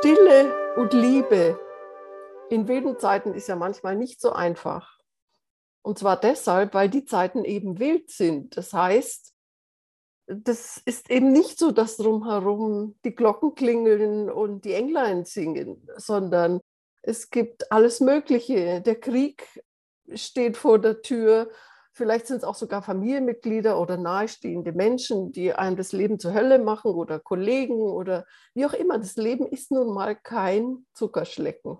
Stille und Liebe in wilden Zeiten ist ja manchmal nicht so einfach. Und zwar deshalb, weil die Zeiten eben wild sind. Das heißt, das ist eben nicht so, dass drumherum die Glocken klingeln und die Englein singen, sondern es gibt alles Mögliche. Der Krieg steht vor der Tür. Vielleicht sind es auch sogar Familienmitglieder oder nahestehende Menschen, die einem das Leben zur Hölle machen oder Kollegen oder wie auch immer. Das Leben ist nun mal kein Zuckerschlecken.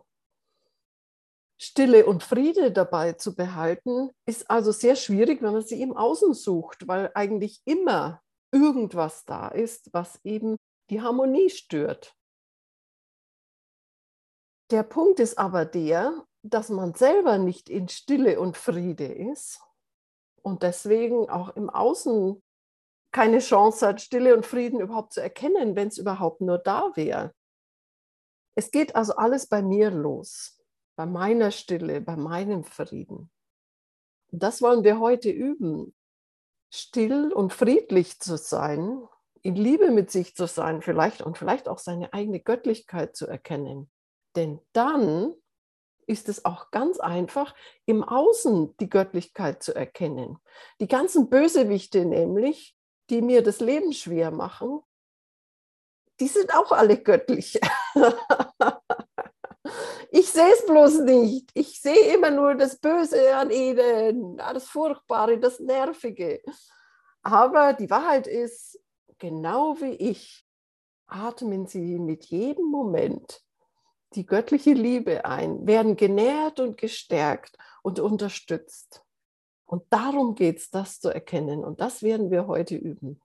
Stille und Friede dabei zu behalten, ist also sehr schwierig, wenn man sie im Außen sucht, weil eigentlich immer irgendwas da ist, was eben die Harmonie stört. Der Punkt ist aber der, dass man selber nicht in Stille und Friede ist und deswegen auch im Außen keine Chance hat, Stille und Frieden überhaupt zu erkennen, wenn es überhaupt nur da wäre. Es geht also alles bei mir los bei meiner Stille, bei meinem Frieden. Und das wollen wir heute üben, still und friedlich zu sein, in Liebe mit sich zu sein, vielleicht und vielleicht auch seine eigene Göttlichkeit zu erkennen. Denn dann ist es auch ganz einfach, im Außen die Göttlichkeit zu erkennen. Die ganzen Bösewichte nämlich, die mir das Leben schwer machen, die sind auch alle göttlich. Ich sehe es bloß nicht. Ich sehe immer nur das Böse an ihnen, das Furchtbare, das Nervige. Aber die Wahrheit ist, genau wie ich, atmen sie mit jedem Moment die göttliche Liebe ein, werden genährt und gestärkt und unterstützt. Und darum geht es, das zu erkennen. Und das werden wir heute üben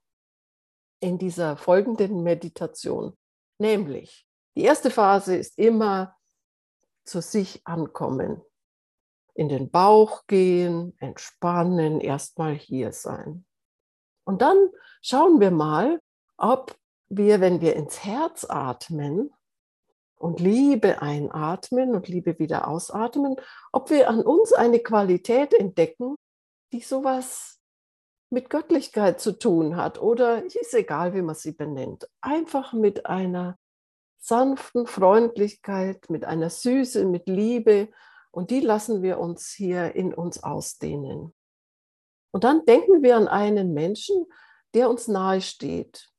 in dieser folgenden Meditation. Nämlich, die erste Phase ist immer zu sich ankommen. In den Bauch gehen, entspannen, erstmal hier sein. Und dann schauen wir mal, ob wir, wenn wir ins Herz atmen und Liebe einatmen und Liebe wieder ausatmen, ob wir an uns eine Qualität entdecken, die sowas mit Göttlichkeit zu tun hat oder ist egal, wie man sie benennt, einfach mit einer sanften Freundlichkeit, mit einer Süße, mit Liebe. Und die lassen wir uns hier in uns ausdehnen. Und dann denken wir an einen Menschen, der uns nahe steht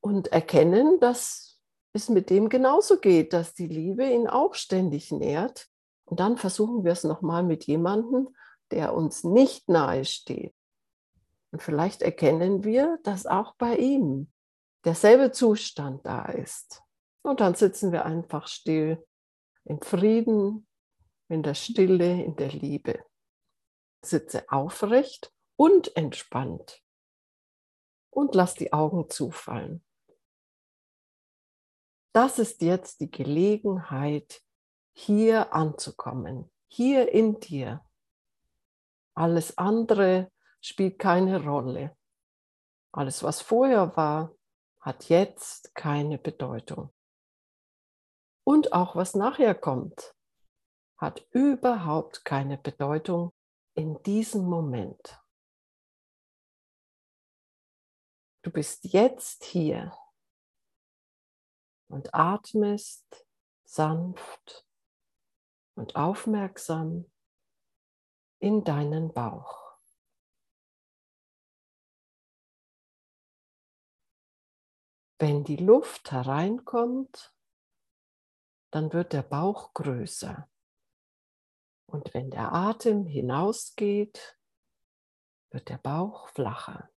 und erkennen, dass es mit dem genauso geht, dass die Liebe ihn auch ständig nährt. Und dann versuchen wir es nochmal mit jemandem, der uns nicht nahe steht. Und vielleicht erkennen wir, dass auch bei ihm derselbe Zustand da ist. Und dann sitzen wir einfach still im Frieden, in der Stille, in der Liebe. Sitze aufrecht und entspannt und lass die Augen zufallen. Das ist jetzt die Gelegenheit, hier anzukommen, hier in dir. Alles andere spielt keine Rolle. Alles, was vorher war, hat jetzt keine Bedeutung. Und auch was nachher kommt, hat überhaupt keine Bedeutung in diesem Moment. Du bist jetzt hier und atmest sanft und aufmerksam in deinen Bauch. Wenn die Luft hereinkommt, dann wird der Bauch größer. Und wenn der Atem hinausgeht, wird der Bauch flacher.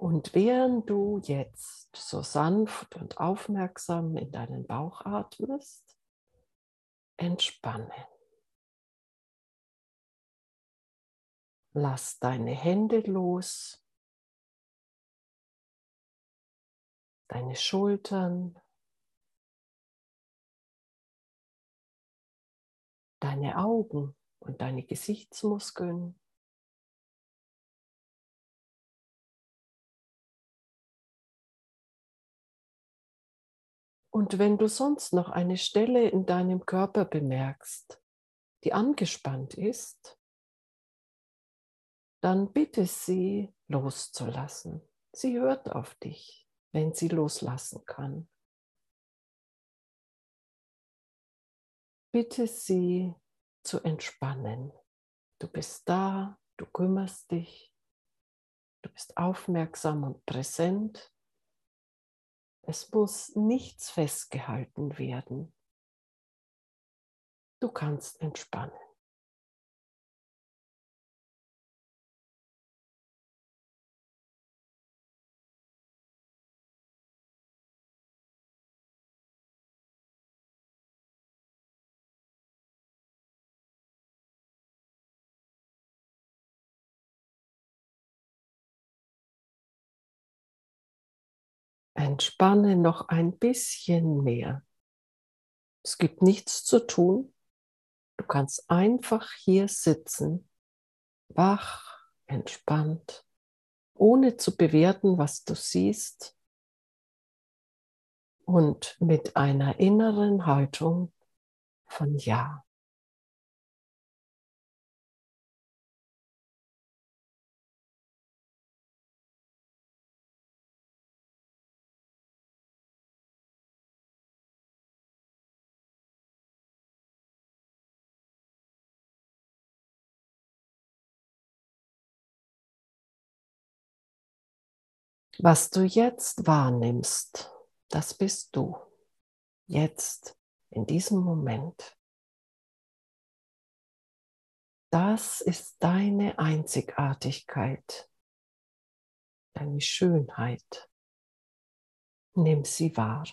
Und während du jetzt so sanft und aufmerksam in deinen Bauch atmest, entspanne. Lass deine Hände los, deine Schultern, deine Augen und deine Gesichtsmuskeln. Und wenn du sonst noch eine Stelle in deinem Körper bemerkst, die angespannt ist, dann bitte sie loszulassen. Sie hört auf dich, wenn sie loslassen kann. Bitte sie zu entspannen. Du bist da, du kümmerst dich, du bist aufmerksam und präsent. Es muss nichts festgehalten werden. Du kannst entspannen. Entspanne noch ein bisschen mehr. Es gibt nichts zu tun. Du kannst einfach hier sitzen, wach, entspannt, ohne zu bewerten, was du siehst und mit einer inneren Haltung von Ja. Was du jetzt wahrnimmst, das bist du. Jetzt, in diesem Moment. Das ist deine Einzigartigkeit, deine Schönheit. Nimm sie wahr.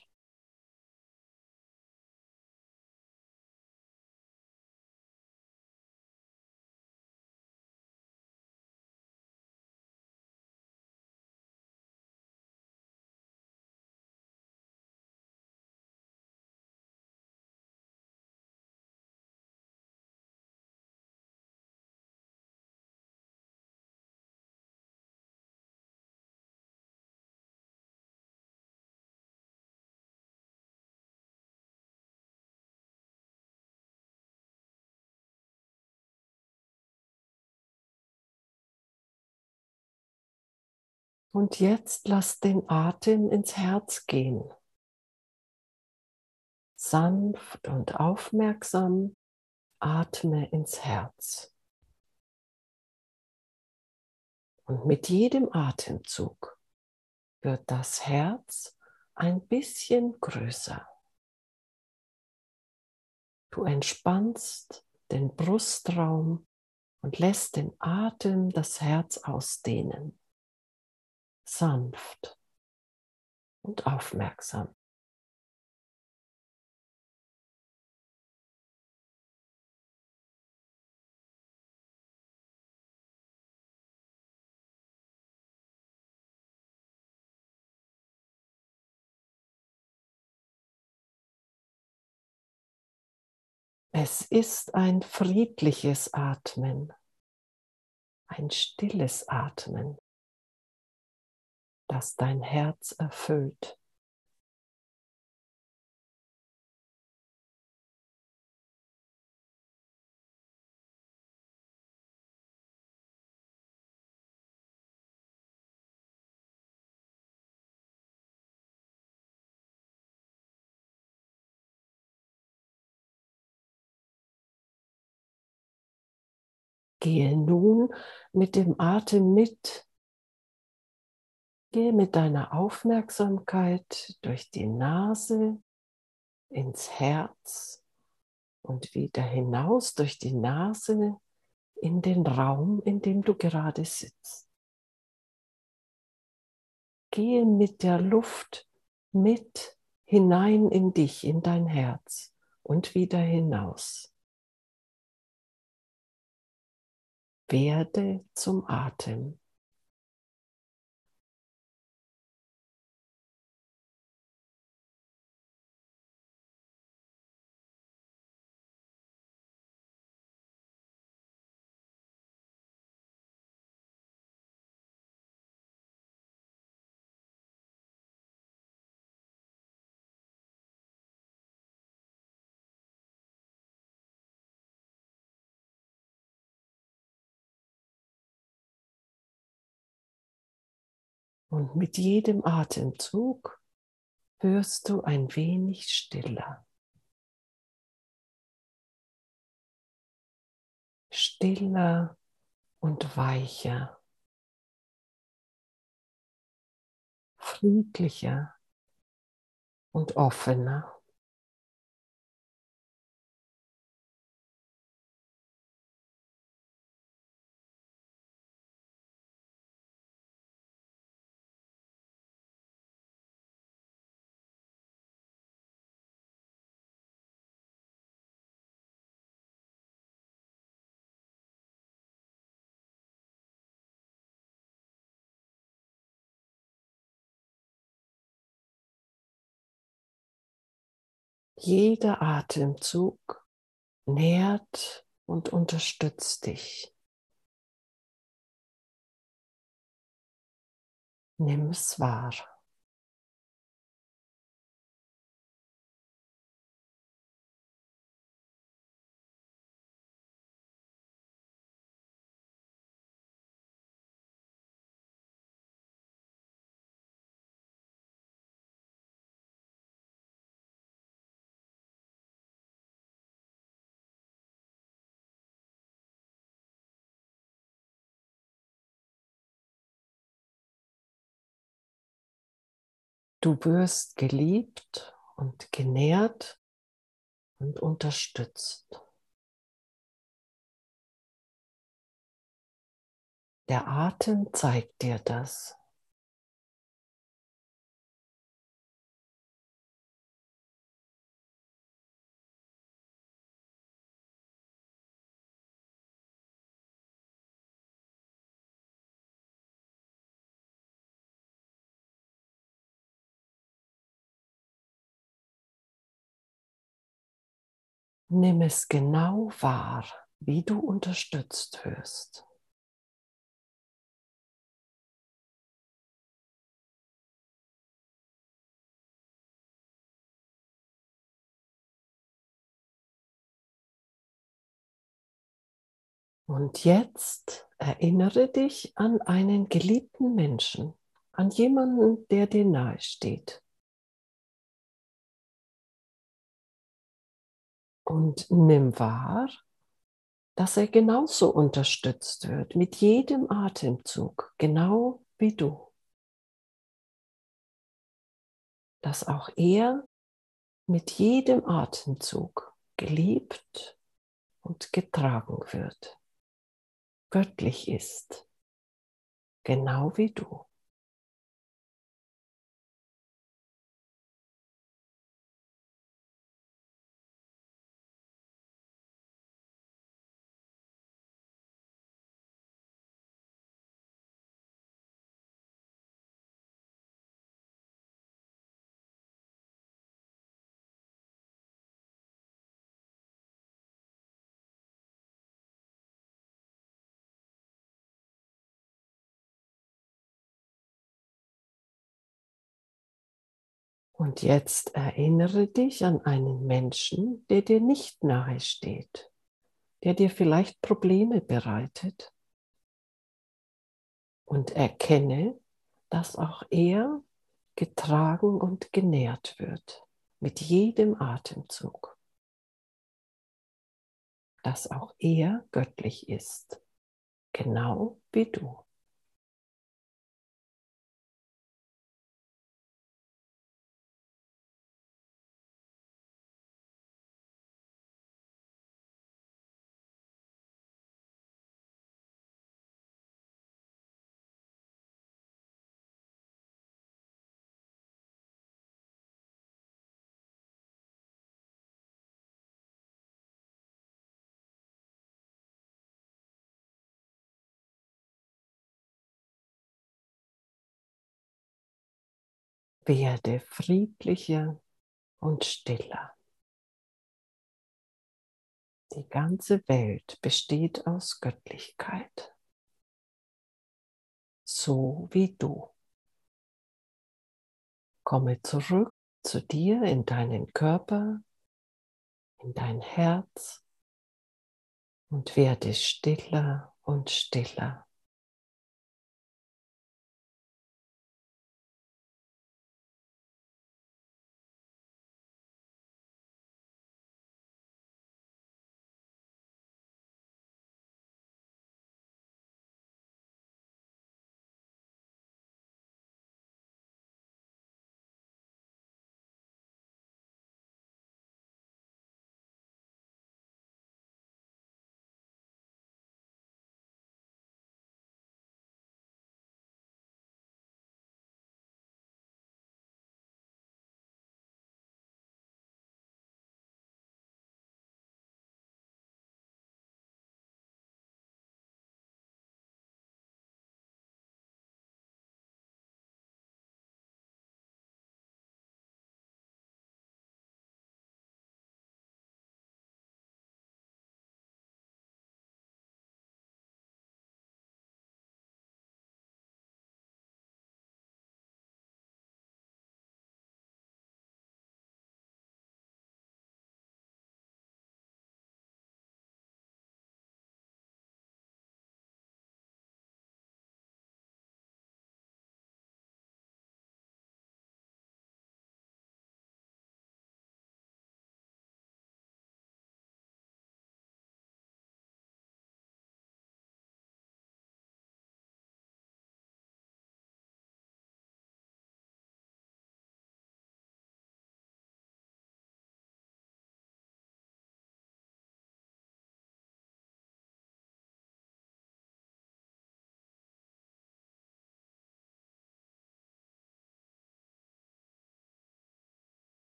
Und jetzt lass den Atem ins Herz gehen. Sanft und aufmerksam atme ins Herz. Und mit jedem Atemzug wird das Herz ein bisschen größer. Du entspannst den Brustraum und lässt den Atem das Herz ausdehnen sanft und aufmerksam. Es ist ein friedliches Atmen, ein stilles Atmen das dein Herz erfüllt. Gehe nun mit dem Atem mit Gehe mit deiner Aufmerksamkeit durch die Nase ins Herz und wieder hinaus durch die Nase in den Raum, in dem du gerade sitzt. Gehe mit der Luft mit hinein in dich, in dein Herz und wieder hinaus. Werde zum Atem. Und mit jedem Atemzug wirst du ein wenig stiller. Stiller und weicher. Friedlicher und offener. Jeder Atemzug nährt und unterstützt dich. Nimm es wahr. Du wirst geliebt und genährt und unterstützt. Der Atem zeigt dir das. Nimm es genau wahr, wie du unterstützt wirst. Und jetzt erinnere dich an einen geliebten Menschen, an jemanden, der dir nahe steht. Und nimm wahr, dass er genauso unterstützt wird mit jedem Atemzug, genau wie du. Dass auch er mit jedem Atemzug geliebt und getragen wird, göttlich ist, genau wie du. Und jetzt erinnere dich an einen Menschen, der dir nicht nahe steht, der dir vielleicht Probleme bereitet. Und erkenne, dass auch er getragen und genährt wird mit jedem Atemzug. Dass auch er göttlich ist, genau wie du. Werde friedlicher und stiller. Die ganze Welt besteht aus Göttlichkeit, so wie du. Komme zurück zu dir in deinen Körper, in dein Herz und werde stiller und stiller.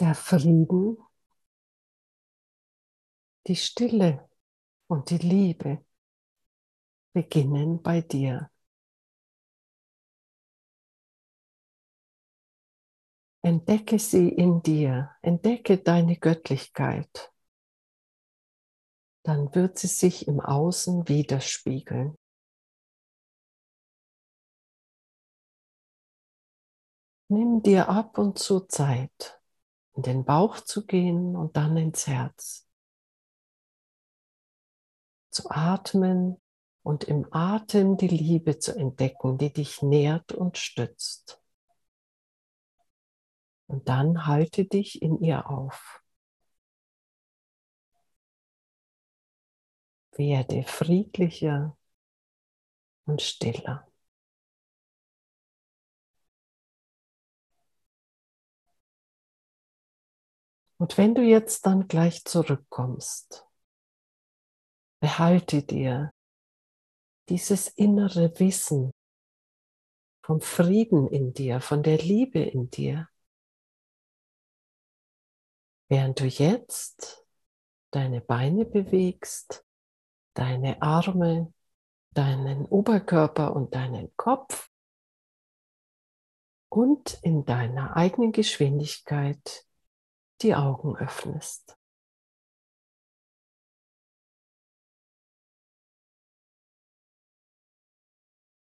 Der Frieden, die Stille und die Liebe beginnen bei dir. Entdecke sie in dir, entdecke deine Göttlichkeit. Dann wird sie sich im Außen widerspiegeln. Nimm dir ab und zu Zeit, in den Bauch zu gehen und dann ins Herz. Zu atmen und im Atem die Liebe zu entdecken, die dich nährt und stützt. Und dann halte dich in ihr auf. Werde friedlicher und stiller. Und wenn du jetzt dann gleich zurückkommst, behalte dir dieses innere Wissen vom Frieden in dir, von der Liebe in dir. Während du jetzt deine Beine bewegst, deine Arme, deinen Oberkörper und deinen Kopf und in deiner eigenen Geschwindigkeit die Augen öffnest.